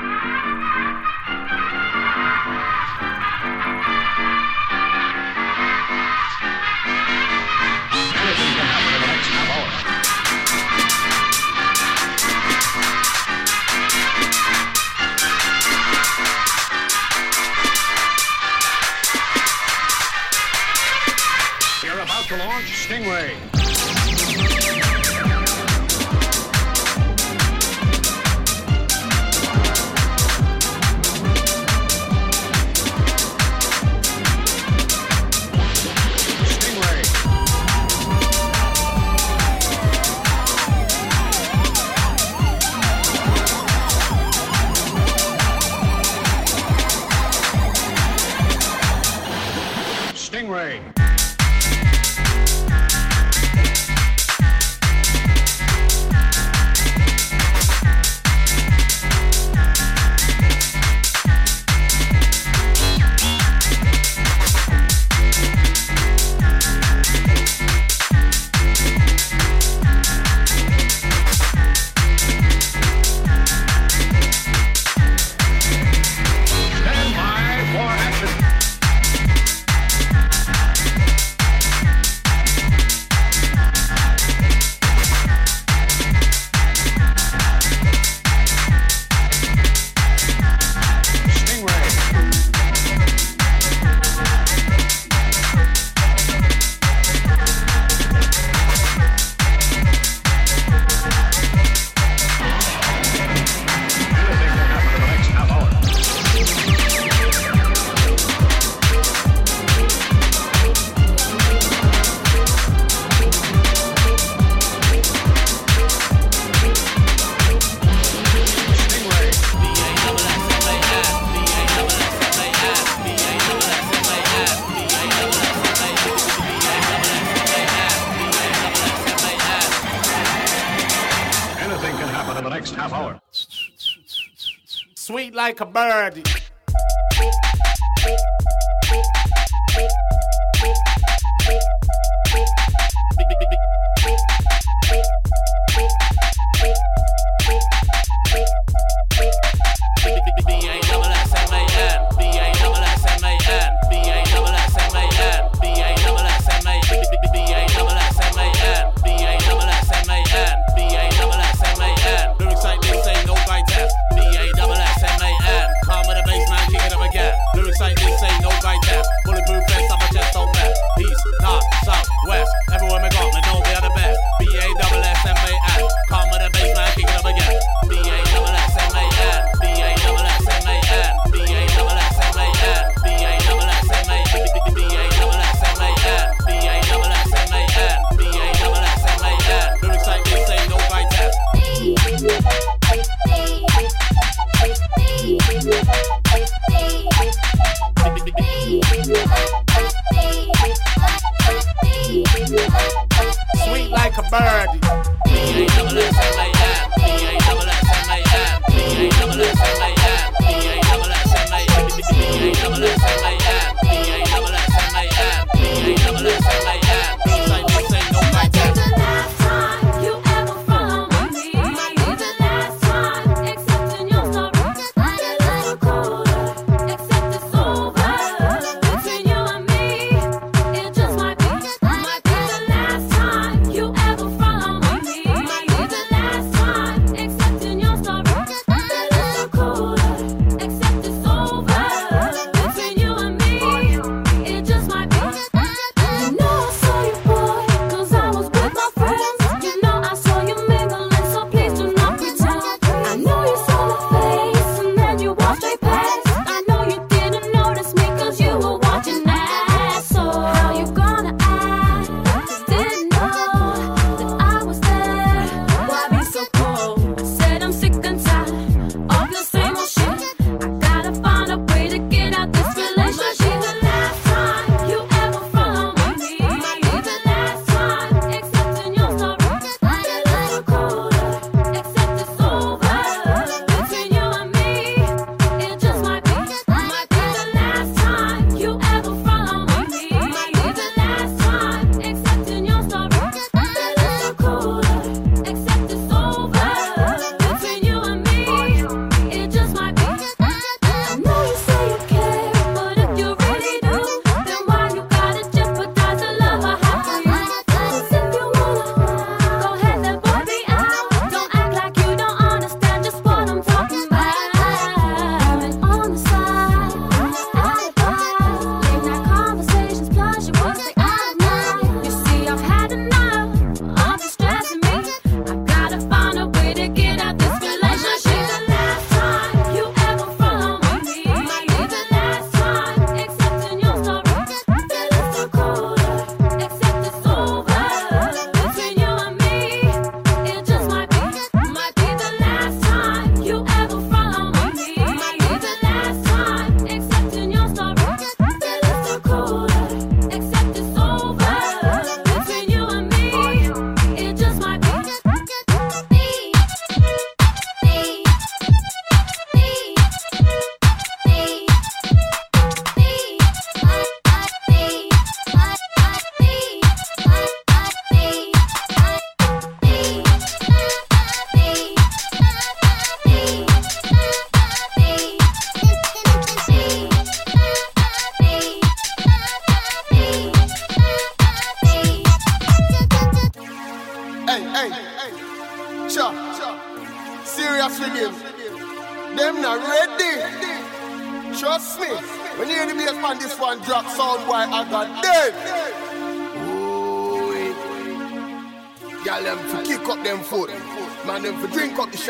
Anything like a bird.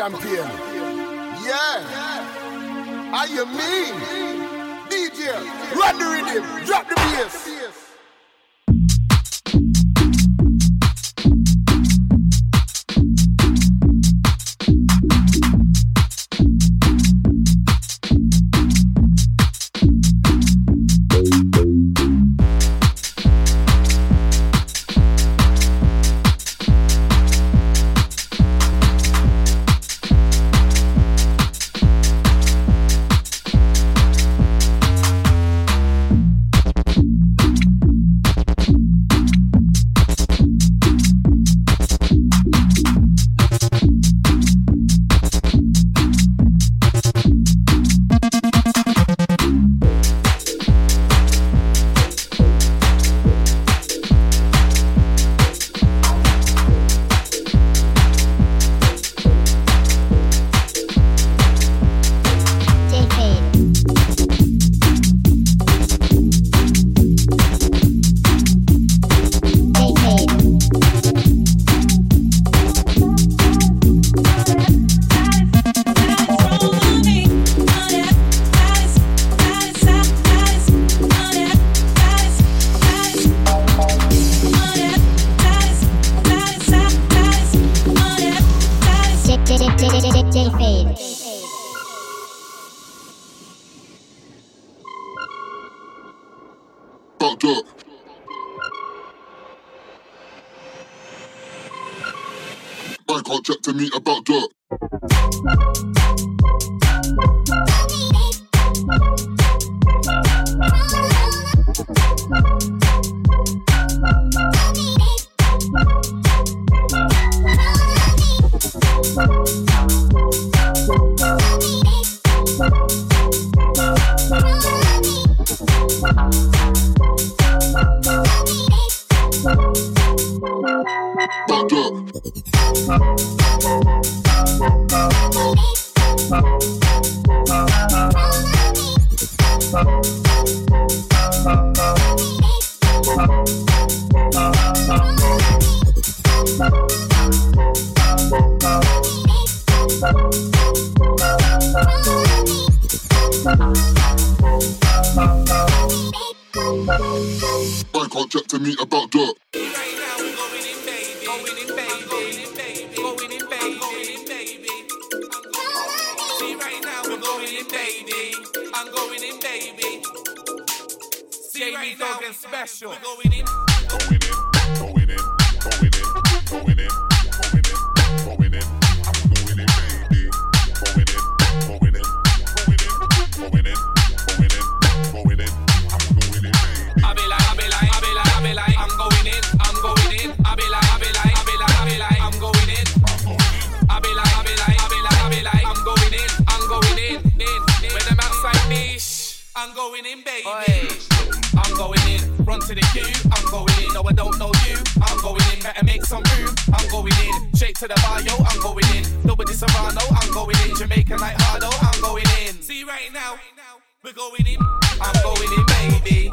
Drink going in, baby. Oi. I'm going in, run to the queue. I'm going in, no, I don't know you. I'm going in, better make some room. I'm going in, shake to the barrio. I'm going in, nobody Serrano. I'm going in, Jamaican like Hardo. I'm going in. See right now, we're going in. I'm going in, baby.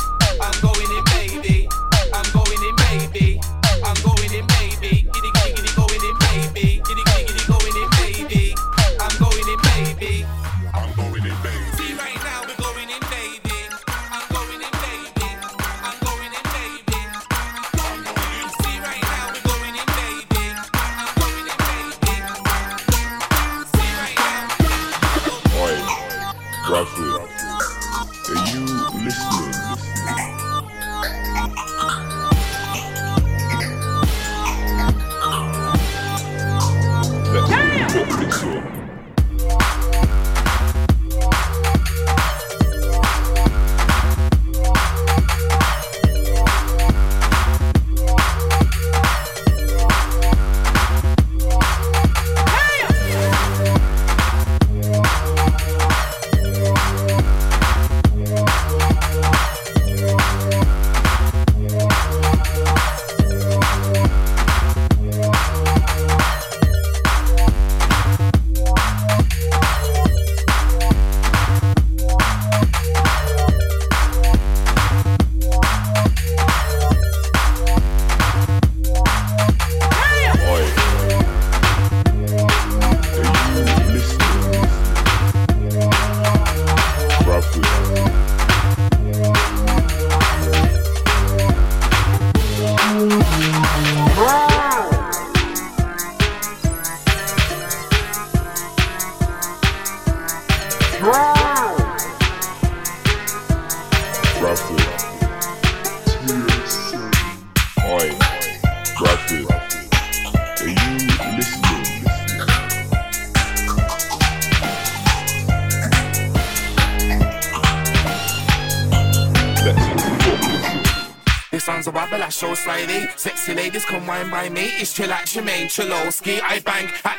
British chill like Jermaine Chalowski. I bang.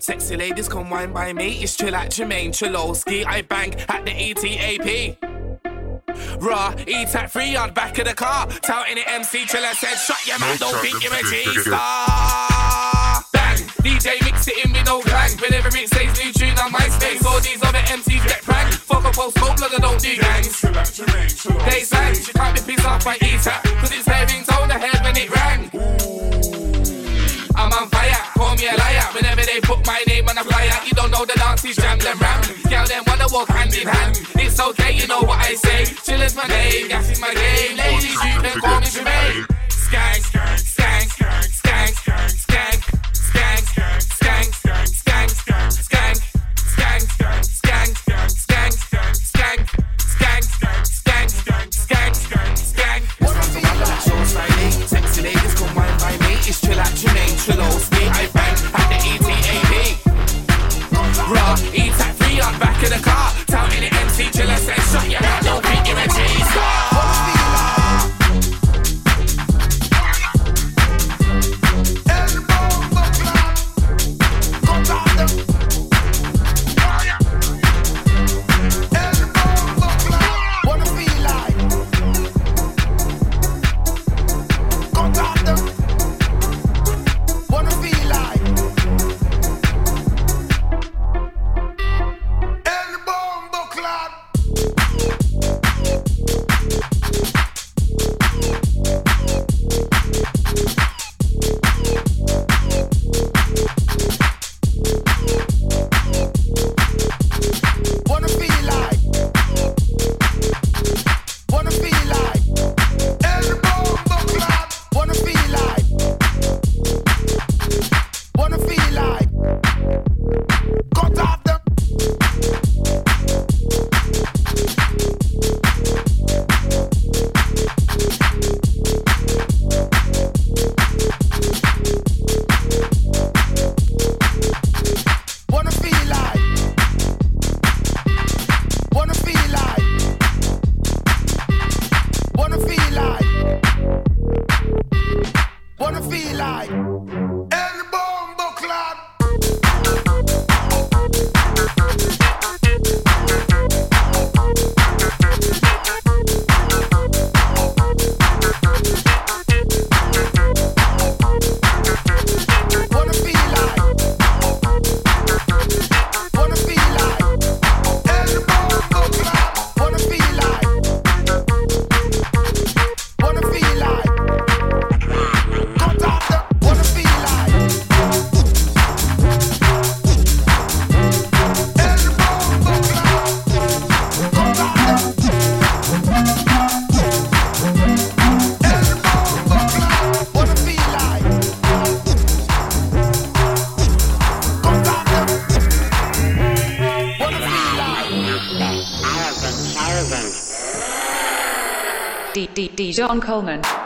Sexy ladies come wine by me. It's chill at Jermaine Cholowski. I bank at the ETAP. Raw, eat at free on back of the car. Touting the MC chiller said, Shut your mouth, don't think you're a G star. Bang, DJ mix it in with no clang. Whenever it says new tune on MySpace, all these other MCs get pranked. Fuck a post, smoke blood, I don't do gangs. They sang, she can't be pissed off by ETA, cause it's having tone ahead when it rang call me a liar. Whenever they put my name on a flyer, you don't know the dance he's jammin' round. Girl, them wanna walk hand in hand. It's okay, you know what I say. Chill is my name, gas is my game. Ladies, you can call me Jermaine. Skank, skank, skank. John Coleman.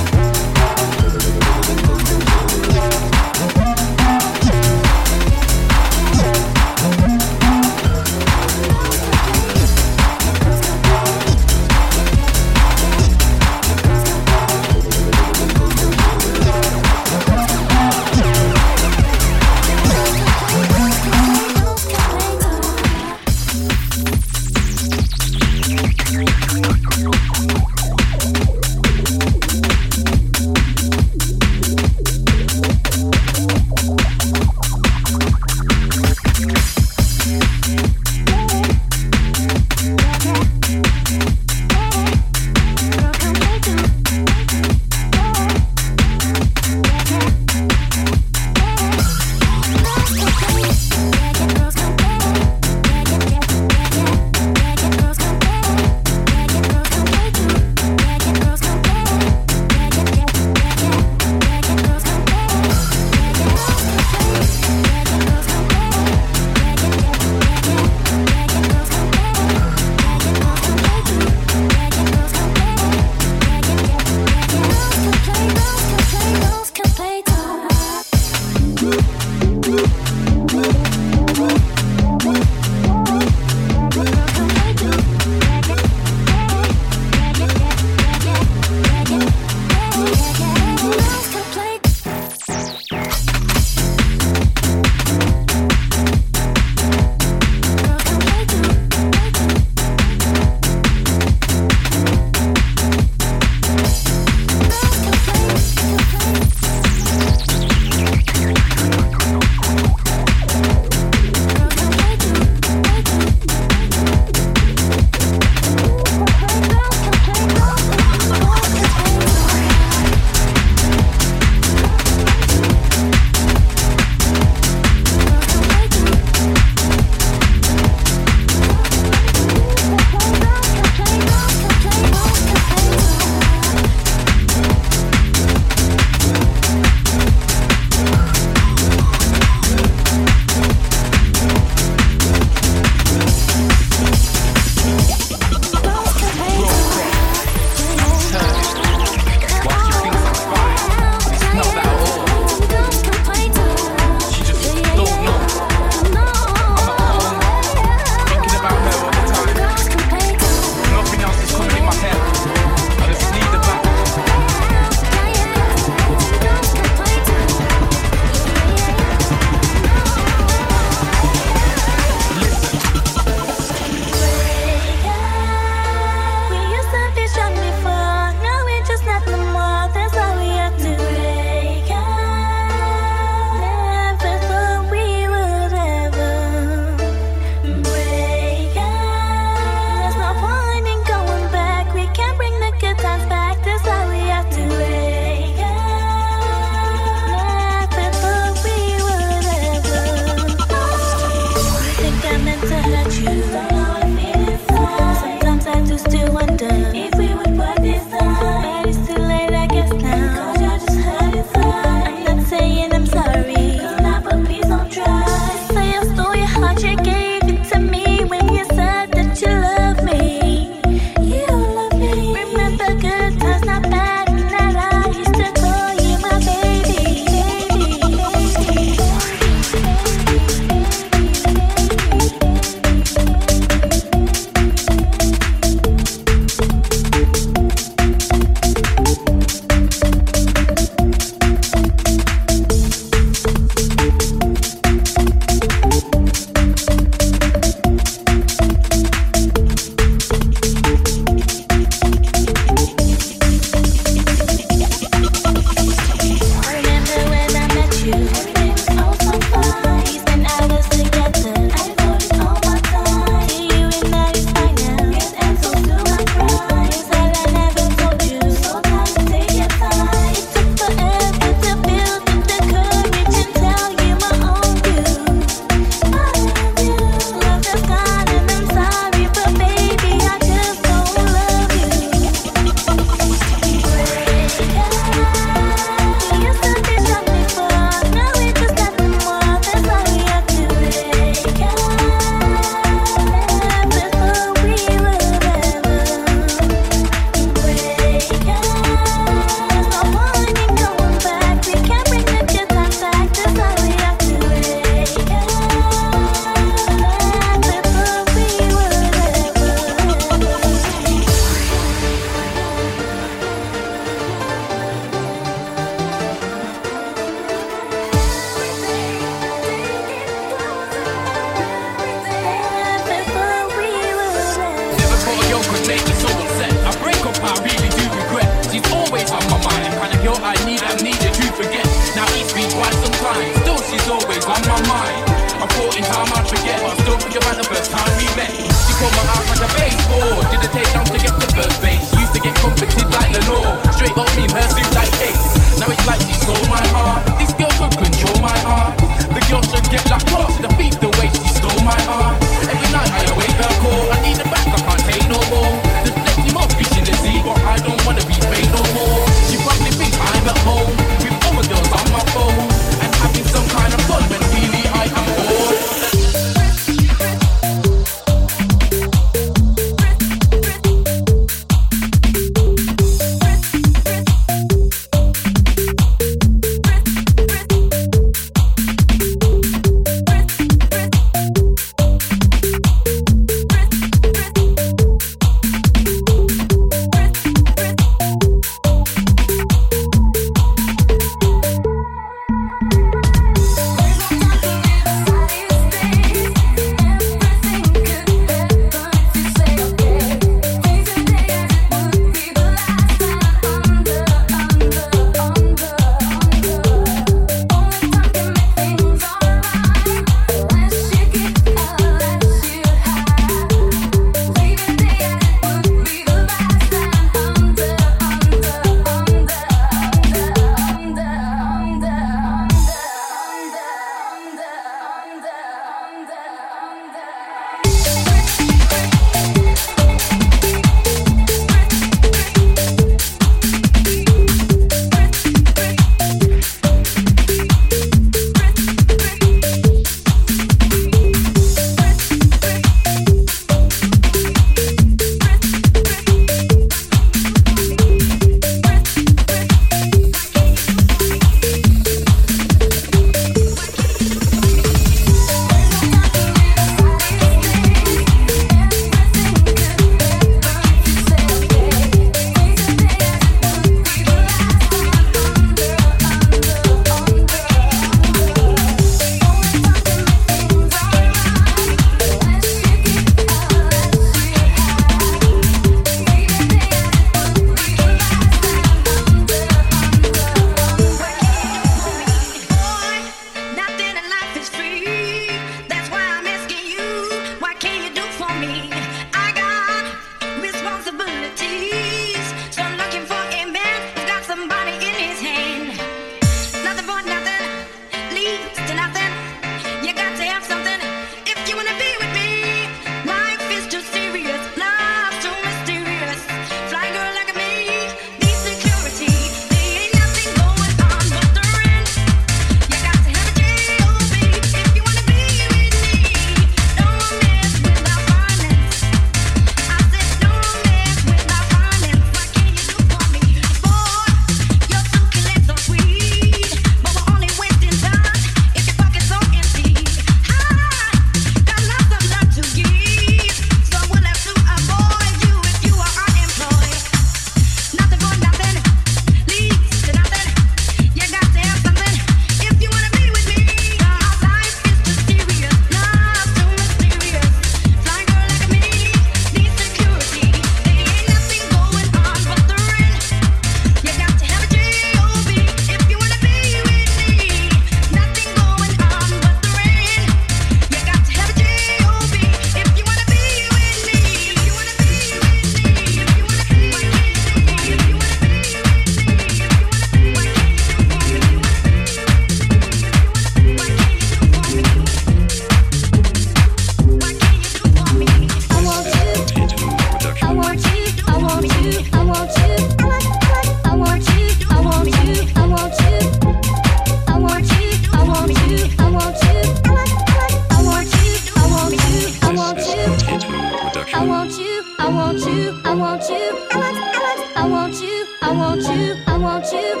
want you.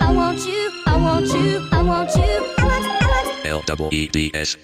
I want you. I want you. I want you. I want. I want. L W E D S.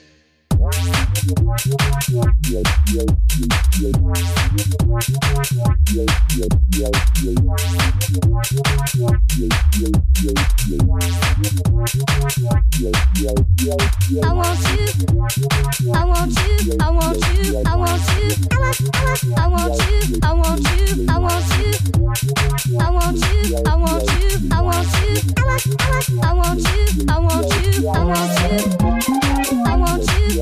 I want you.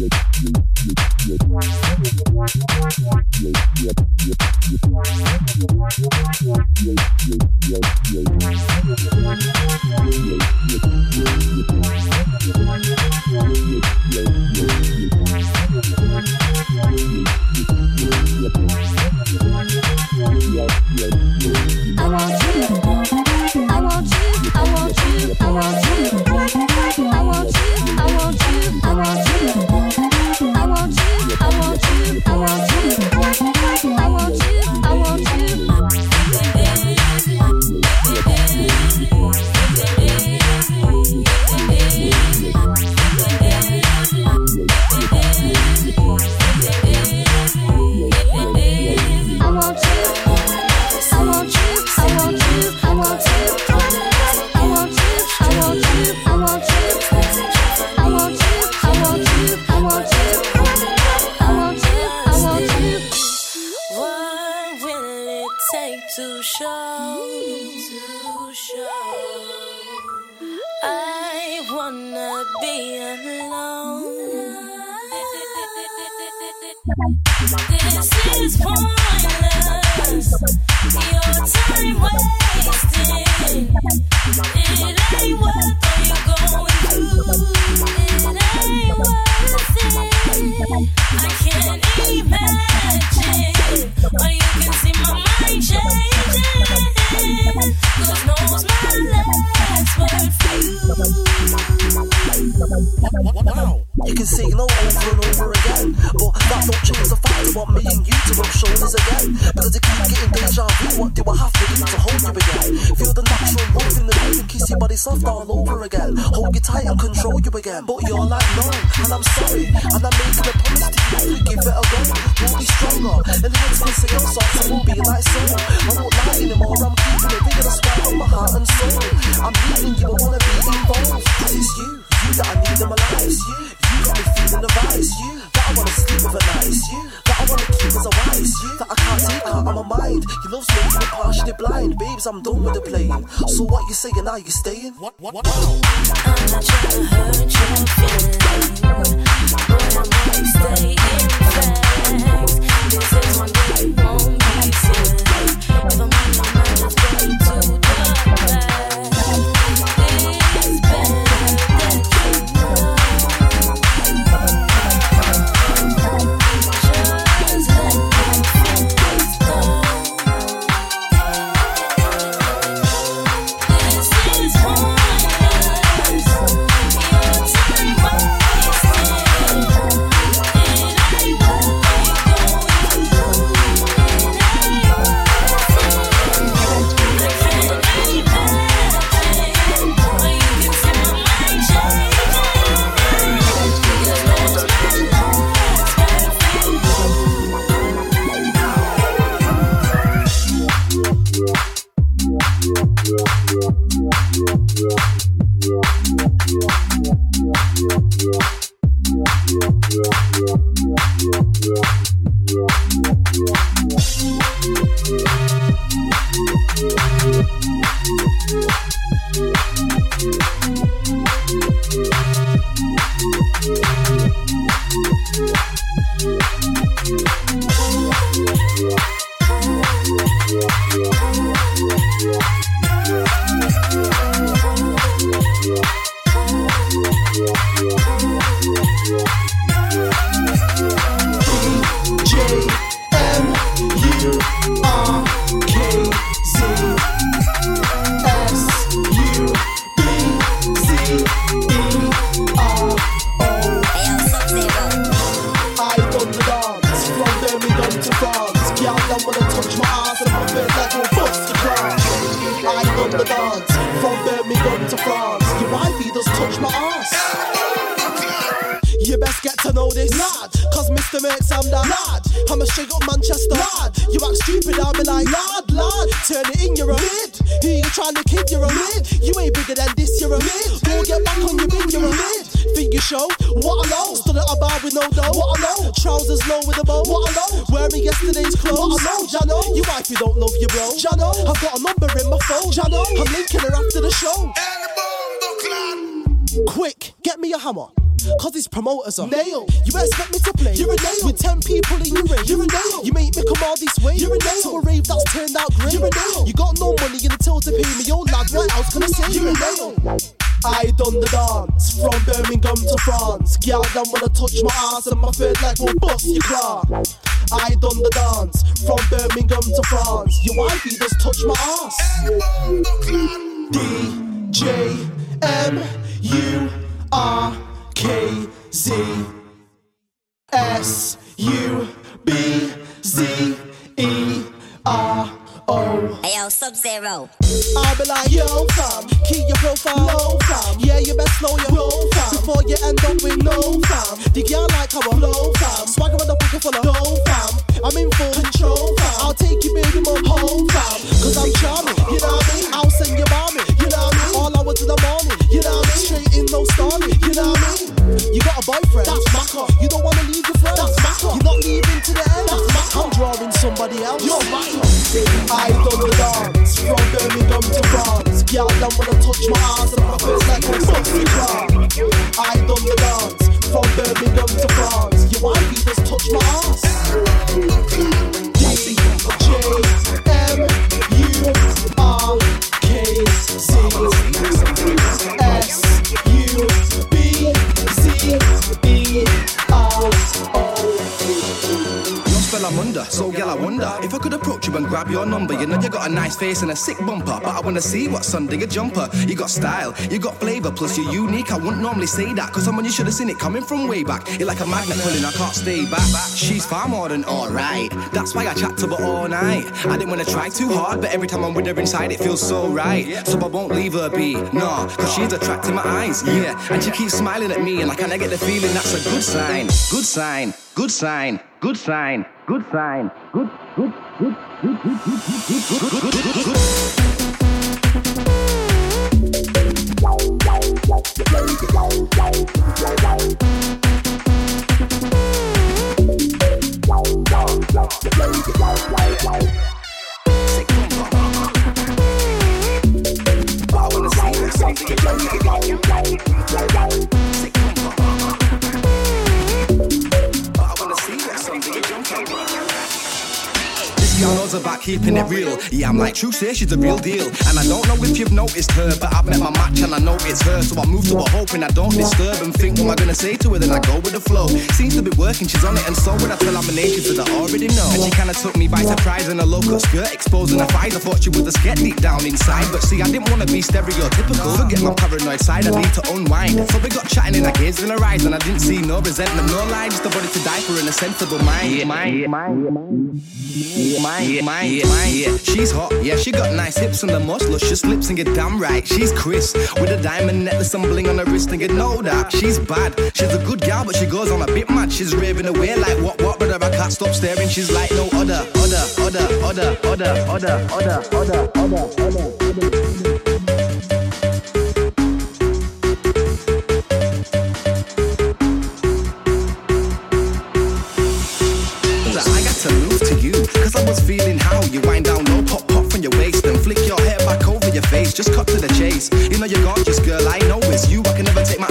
Yep, yep. Wow, you can say no over and over again, but that don't change the fact I want me and you to rub shoulders again. Because I keep getting deja vu, what do I have to do to hold you again? Feel the natural warmth in the room, and kiss your body soft all over again. Hold you tight and control you again, but you're like no, and I'm sorry, and I'm making a promise to you. Give it a go, you'll be stronger, and heads will say your socks, I won't be like so. I won't lie anymore, I'm keeping it bigger than swear on my heart and soul. I'm meeting you, I wanna be involved, cause it's you that I need in my life. You got me feeling the vice. That I wanna sleep with a nice. That I wanna keep as a wise. That I can't take out of my mind. You love me, you're partially blind. Babes, I'm done with the playing. So what you saying now? You staying? What, what, what? I'm not trying to hurt your feelings. But I staying fast. This is my day. Clothes. What I know. Jano. You wifey don't love you, bro. Jano. I've got a number in my phone. Jano. I'm linking her after the show. Quick, get me a hammer. Cause these promoters are nail. You expect me to play? You're a nail. With ten people in your ring. You're a nail. You make me come all this way. You're a nail. To a rave that's turned out great. You're a nail. You got no money in the till to pay me. Yo, lad, what else can I say? You're a nail. I done the dance from Birmingham to France. Girl, them wanna touch my ass and my third leg will bust your claw. I done the dance from Birmingham to France. Your wifey just touch my ass. D J M U R K Z S U B Z E R O. Hey yo, Sub Zero. I'll be like, yo, fam, keep your profile low, fam. Yeah, you best slow your roll, fam. Before you end up with no, fam. The girl like how I flow, fam. Swagger in the pocket full of dough, fam. I'm in full control, fam. I'll take you, baby, mum home, fam. Cause I'm charming, you know what I mean? I'll send you mommy, you know what I mean? All hours of the morning, you know what I mean? Straight in, no starting, you know what I mean? You got a boyfriend, that's Macca. You don't wanna leave your friend, that's Macca. You're not leaving to the end, that's Macca. I'm drawing somebody else, you're Macca. I done the dance from Birmingham to France. Girl, them wanna touch my ass and my face like a boxing car. I done the dance from Birmingham to France. Your wifey just touch my ass. D J M U R S U B Z E R O. Spell I'm under, so girl I wonder If I could approach you and grab your number. You know you got a nice face and a sick bumper But I wanna see what's under your jumper. You got style, you got flavour, plus you're unique. I wouldn't normally say that Cause someone you should have seen it coming from way back. You're like a magnet pulling, I can't stay back. She's far more than alright. That's why I chat to her all night. I didn't wanna try too hard But every time I'm with her inside it feels so right. So I won't leave her be, no Cause she's attracting my eyes, yeah. And she keeps smiling at me And I kinda get the feeling that's a good sign Good sign, good sign, good sign, good sign Good, good, good, good, good, good, good, good, good, good, good, good. I wanna see what's under Silva girl knows about keeping it real. Yeah, I'm like, true, say she's the real deal. And I don't know if you've noticed her, but I've met my match and I know it's her. So I move to her hoping I don't disturb and think, what am I gonna say to her? Then I go with the flow. Seems to be working, she's on it, and so when I tell her my nations that I already know. And she kinda took me by surprise in a low cut skirt, exposing her thighs. I thought she was a sket deep down inside. But see, I didn't wanna be stereotypical. Forget my paranoid side, I need to unwind. So we got chatting and I gazed in her eyes, and I didn't see no resentment, no lie, just a body to die for and a sensible mind. Yeah, mind, mind, mind. Mine, yeah, mine, yeah, mine, yeah. She's hot, yeah, she got nice hips and the most luscious lips, and you're damn right, she's Chris with a diamond necklace and bling on her wrist, and you know that she's bad. She's a good gal, but she goes on a bit mad. She's raving away like what, what, but I can't stop staring. She's like no other, other, other, other, other, other, other, other, other, other, other. Was feeling how you wind down low Pop pop from your waist and flick your hair back over your face. Just cut to the chase. You know you're gorgeous girl, I know it's you. I can never take my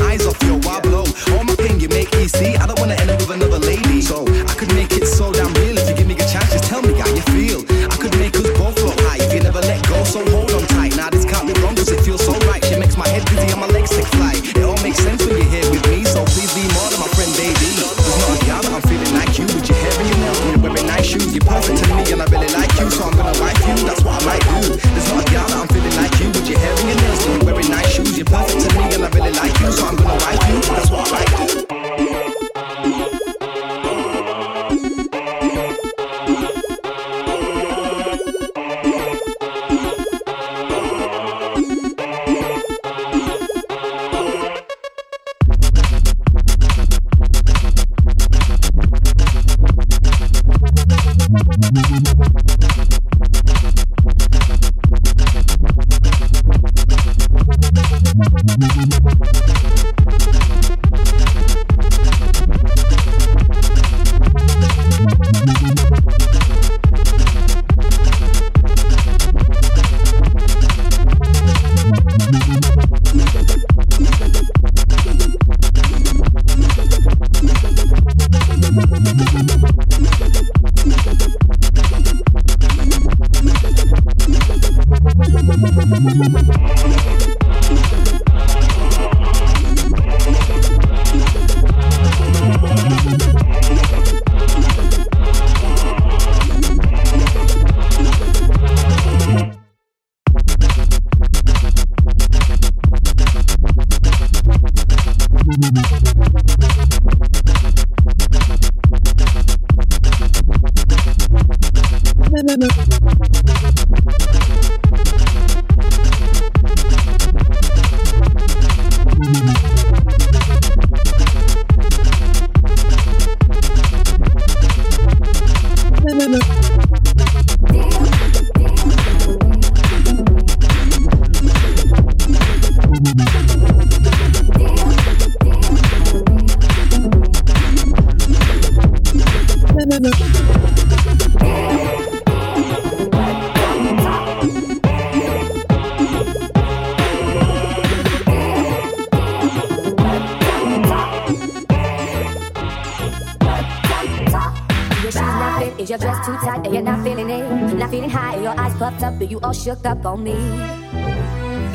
shook up on me.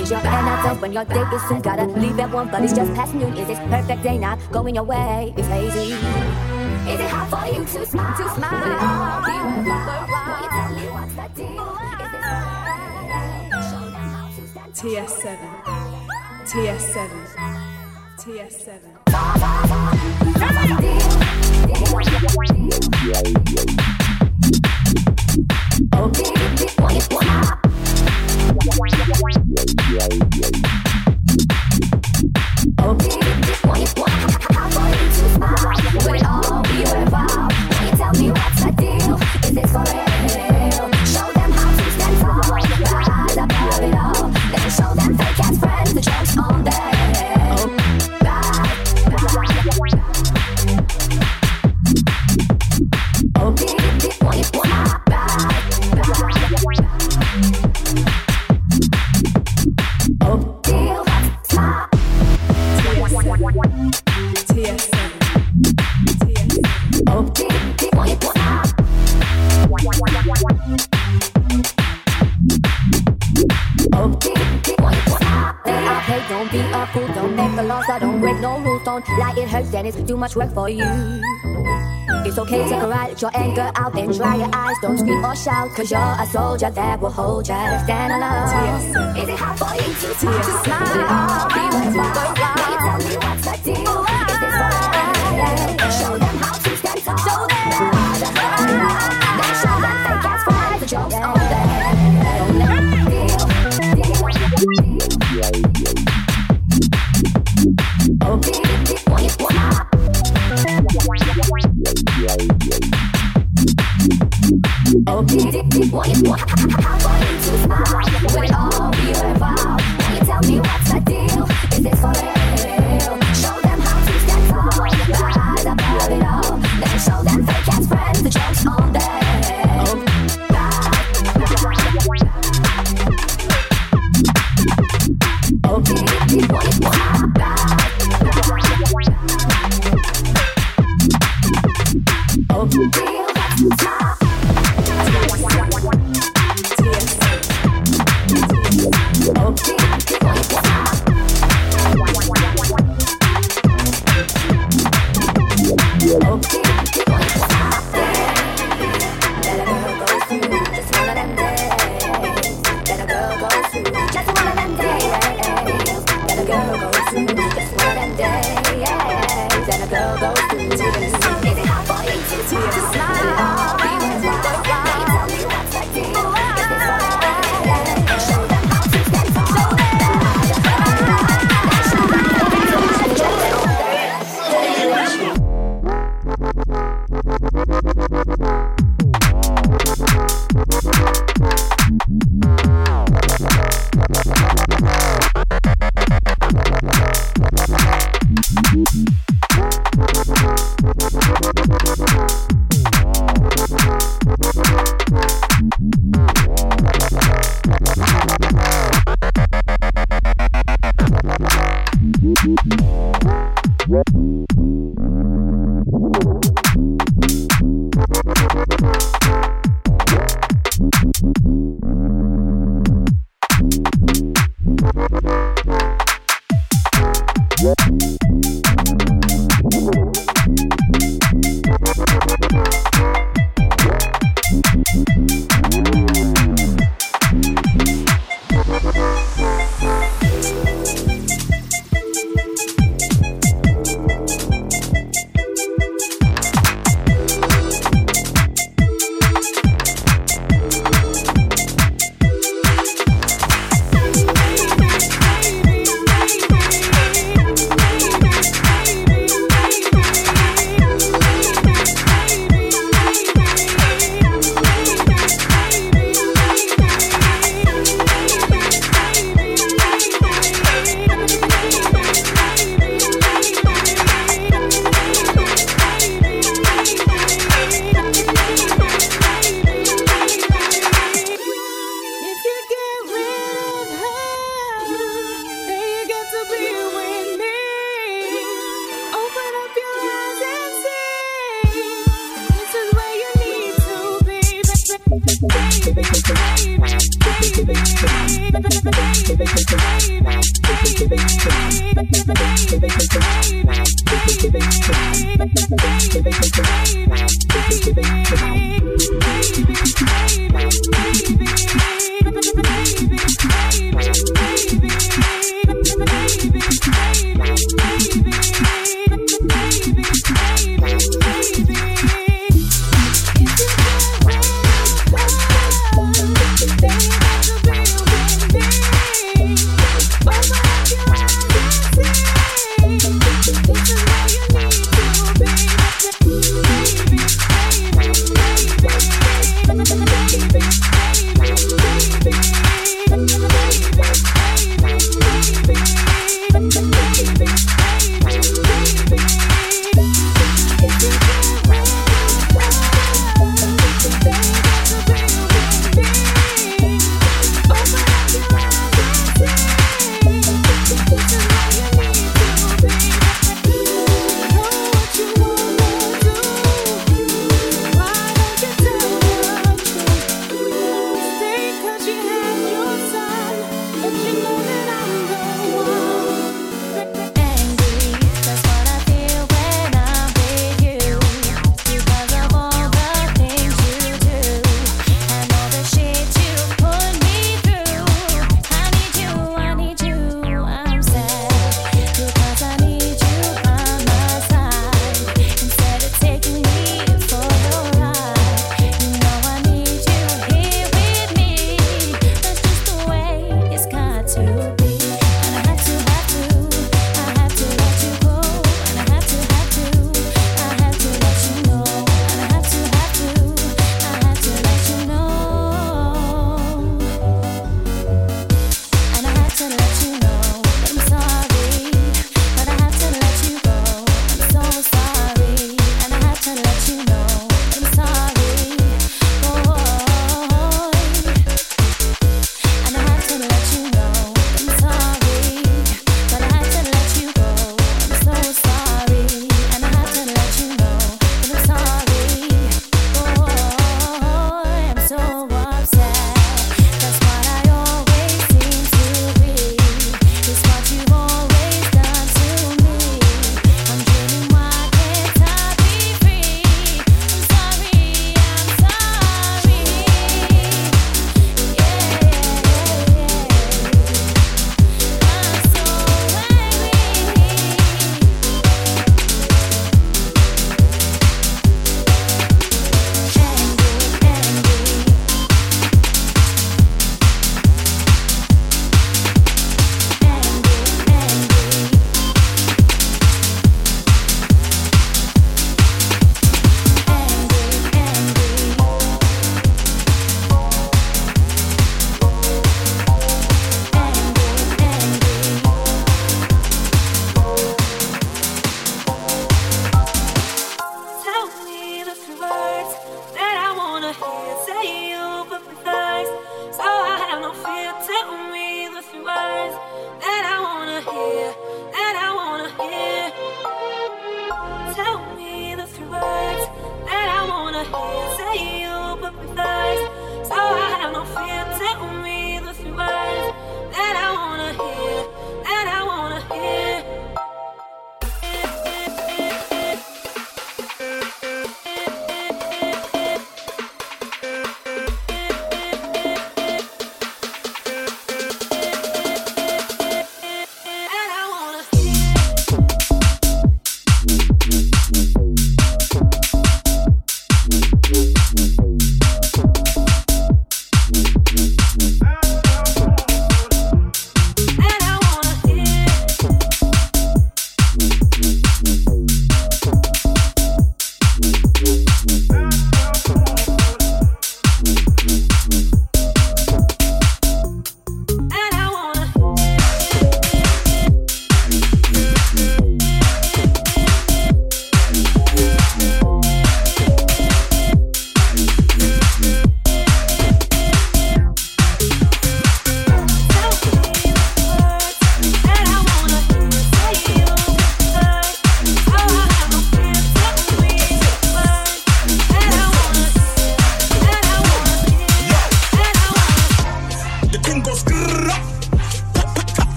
Is your hair not done when your date is soon? Gotta leave at one, but it's just past noon. Is this perfect day not going your way? It's hazy. Is it hard for you to smile? To smile. Will it all be worthwhile? You tell me what's the deal? Is this right? Show them how to stand TS7. TS7. TS7. And too much work for you. It's okay, a ride, let your anger out, then dry your eyes, don't scream or shout, cause you're a soldier that will hold you, stand alone. Is it hard for you to, to smile? Be worthwhile? Will you tell me what's the deal? Is this right? Show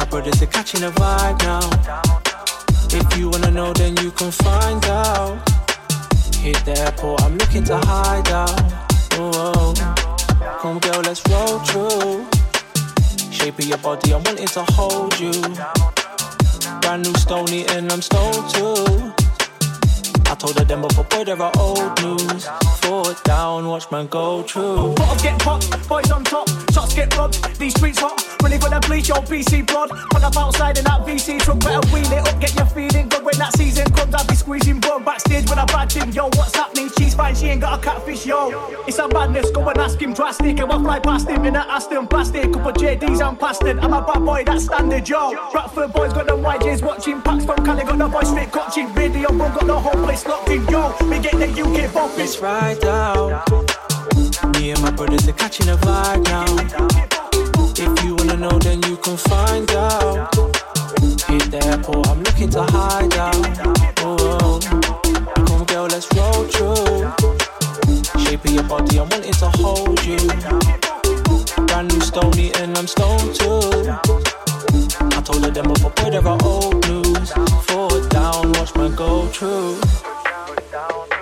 my brothers are catching a vibe now. If you wanna know, then you can find out. Hit the airport, I'm looking to hide out. Oh, come girl, let's roll through. Shape of your body, I'm wanting to hold you. Brand new stony and I'm stoned too. I told her them before, boy, there are old news. Foot down, watch man go through. Bottles get popped, boys on top, shots get robbed. These streets hot, for the bleach, yo, BC blood. Pull up outside in that VC truck, better wheel it up, get your feeling good when that season comes. I'll be squeezing bro backstage with a bad thing, yo. What's happening? She's fine, she ain't got a catfish, yo. It's a madness, go and ask him drastic. And we'll fly past him in a Aston plastic. Couple JDs, I'm. I'm a bad boy, that's standard, yo. Bradford boys got them YJs watching, packs from Cali got the boys straight coaching. Radio room got the whole place locked in, yo. We get the UK bumping. Let's ride. Me and my brothers are catching a vibe now. If you wanna know, then you can find out. Hit the airport, I'm looking to hide out. Oh, come girl, let's roll through. Shape of your body, I'm wanting to hold you. Brand new stony and I'm stoned too. I told her them before, there are old news. Forward down, watch mine go through. Go